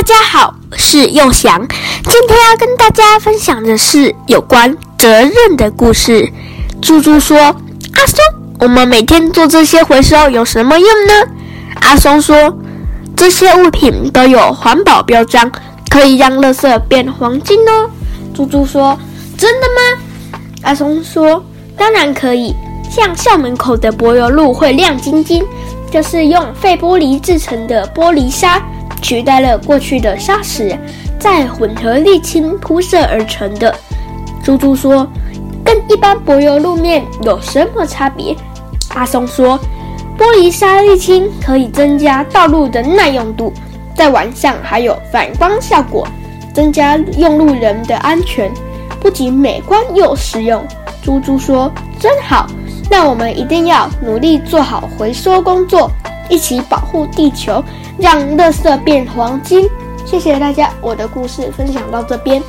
大家好，我是佑翔，今天要跟大家分享的是有关责任的故事。猪猪说：“阿松，我们每天做这些回收有什么用呢？”阿松说：“这些物品都有环保标章，可以让垃圾变黄金哦。”猪猪说：“真的吗？”阿松说：“当然可以，像校门口的柏油路会亮晶晶，就是用废玻璃制成的玻璃沙。”取代了过去的砂石，再混合沥青铺设而成的。猪猪说：“跟一般柏油路面有什么差别？”阿松说：“玻璃砂沥青可以增加道路的耐用度，在晚上还有反光效果，增加用路人的安全，不仅美观又实用。”猪猪说：“真好，那我们一定要努力做好回收工作。”一起保护地球，让垃圾变黄金。谢谢大家，我的故事分享到这边。